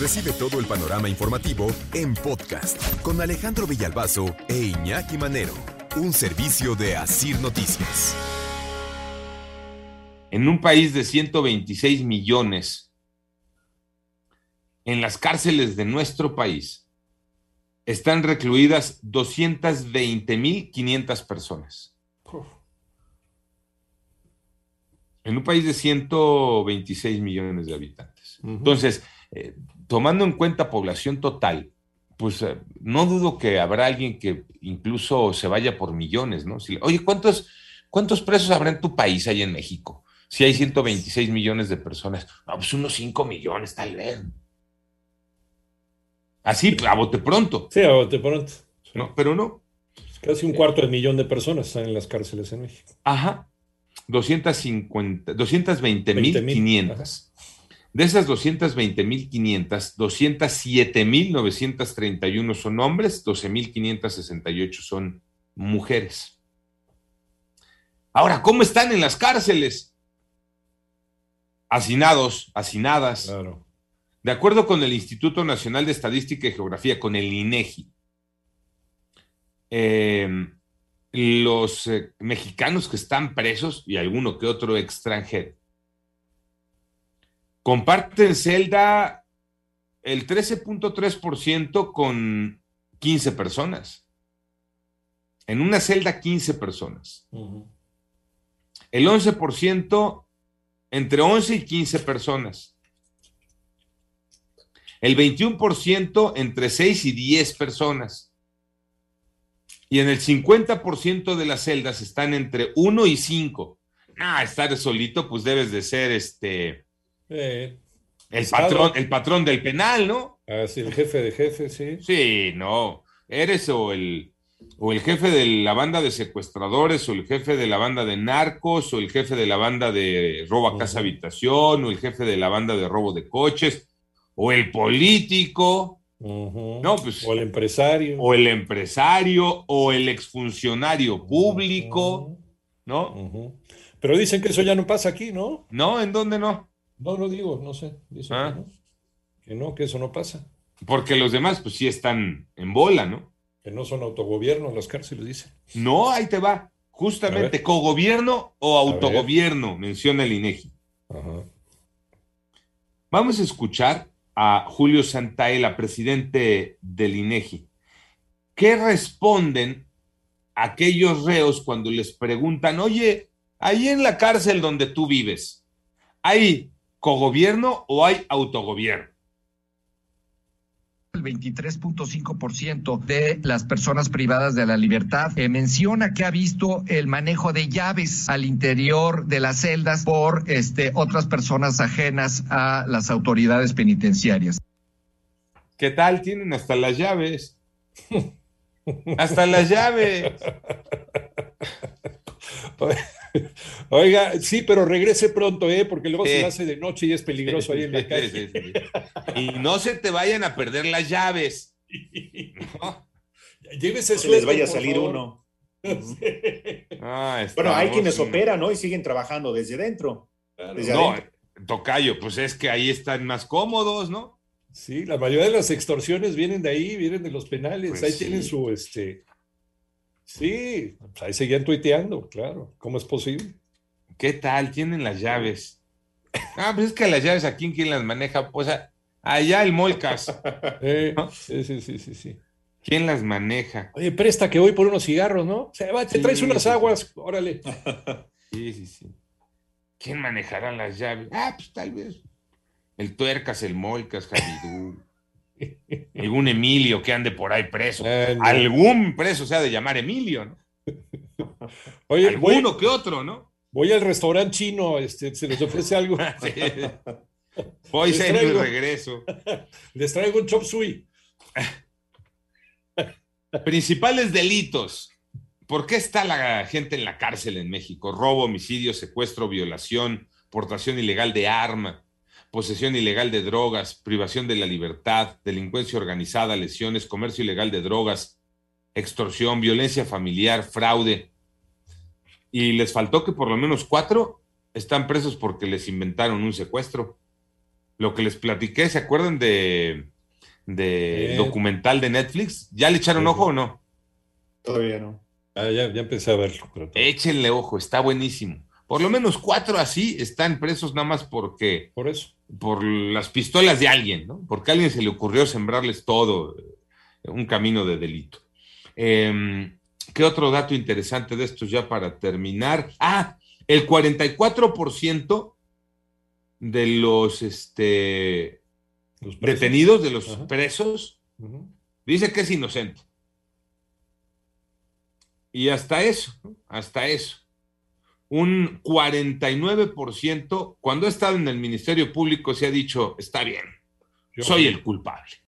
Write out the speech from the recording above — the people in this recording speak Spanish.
Recibe todo el panorama informativo en podcast con Alejandro Villalbazo e Iñaki Manero, un servicio de Asir Noticias. En un país de 126 millones, en las cárceles de nuestro país están recluidas 220.500 personas. En un país de 126 millones de habitantes. Entonces, eh, tomando en cuenta población total, pues eh, no dudo que habrá alguien que incluso se vaya por millones, ¿no? Si- oye, ¿cuántos, ¿cuántos presos habrá en tu país, ahí en México? Si hay 126 millones de personas. No, pues unos 5 millones, tal vez. Así, a bote pronto, Sí, a bote pronto. ¿no? Pero no. Casi un cuarto de millón de personas están en las cárceles en México. Ajá. 250, 220 mil 20,000. 500. De esas 220.500, 207.931 son hombres, 12.568 son mujeres. Ahora, ¿cómo están en las cárceles? Hacinados, hacinadas. Claro. De acuerdo con el Instituto Nacional de Estadística y Geografía, con el INEGI, eh, los eh, mexicanos que están presos y alguno que otro extranjero comparten celda el 13.3% con 15 personas. En una celda, 15 personas. Ujú. El 11% entre 11 y 15 personas. El 21% entre 6 y 10 personas. Y en el 50% de las celdas están entre 1 y 5. Ah, estar solito, pues debes de ser este Eh, el Estado. patrón, el patrón del penal, ¿no? así, el jefe de jefes, sí. Sí, no. Eres o el, o el jefe de la banda de secuestradores, o el jefe de la banda de narcos, o el jefe de la banda de robo a casa habitación, o el jefe de la banda de robo de coches, o el político. No, pues- O el empresario. o el empresario, o el exfuncionario público. ¿no? Pero dicen que eso ya no pasa aquí, ¿no? ¿No? ¿En dónde no? No lo digo, no sé. Dicen Ah. que no. Que no, que eso no pasa. Porque los demás, pues sí están en bola, ¿no? Que no son autogobierno las cárceles, dicen. No, ahí te va. Justamente, cogobierno o autogobierno, menciona el INEGI. Ajá. Vamos a escuchar a Julio Santaella, presidente del INEGI. ¿Qué responden aquellos reos cuando les preguntan, oye, ahí en la cárcel donde tú vives, ¿hay cogobierno o hay autogobierno? El 23.5% de las personas privadas de la libertad eh, menciona que ha visto el manejo de llaves al interior de las celdas por este, otras personas ajenas a las autoridades penitenciarias. ¿Qué tal? Tienen hasta las llaves. Hasta las llaves. Oiga, sí, pero regrese pronto, ¿eh? Porque luego Sí. se hace de noche y es peligroso ahí en la calle. Sí, sí, sí. Y no se te vayan a perder las llaves. ¿no? Llévese se les suéter, vaya a salir favor. uno. Ah, Bueno, hay quienes en- operan, ¿no? Y siguen trabajando desde dentro. Claro. Desde No, adentro. tocayo, pues es que ahí están más cómodos, ¿no? Sí, la mayoría de las extorsiones vienen de ahí, vienen de los penales. Pues ahí sí. tienen su, este... Sí, pues ahí seguían tuiteando, claro. ¿Cómo es posible? ¿Qué tal? Tienen las llaves. Ah, pues es que las llaves aquí, ¿quién las maneja? Pues allá el Molcas. Eh, ¿No? sí, sí, sí, sí, sí. ¿Quién las maneja? Oye, presta que voy por unos cigarros, ¿no? Se va, te Sí, traes unas sí, sí. aguas, órale. Sí, sí, sí. ¿Quién manejará las llaves? Ah, pues tal vez. El Tuercas, el Molcas, Javidú. Algún Emilio que ande por ahí preso. No. Algún preso se ha de llamar Emilio, ¿no? Oye, voy, Alguno que otro, ¿no? voy al restaurante chino, este, se les ofrece algo. Sí. Voy a traigo- regreso. Les traigo un chop suey. Principales delitos. ¿Por qué está la gente en la cárcel en México? Robo, homicidio, secuestro, violación, portación ilegal de arma, posesión ilegal de drogas, privación de la libertad, delincuencia organizada, lesiones, comercio ilegal de drogas, extorsión, violencia familiar, fraude. Y les faltó que por lo menos cuatro están presos porque les inventaron un secuestro. Lo que les platiqué, ¿se acuerdan de, de Eh. documental de Netflix? ¿Ya le echaron ojo o no? Todavía no. Ah, ya, ya empecé a verlo. pero Échenle ojo, está buenísimo. Por lo menos cuatro así están presos nada más porque, Por eso. por las pistolas de alguien, ¿no? Porque a alguien se le ocurrió sembrarles todo, eh, un camino de delito. Eh, ¿Qué otro dato interesante de estos ya para terminar? Ah, el 44% de los este, Los detenidos, de los Ajá. presos, dice que es inocente. Y hasta eso, hasta eso. Un 49%, cuando ha estado en el Ministerio Público, se ha dicho, está bien, Yo- soy el culpable.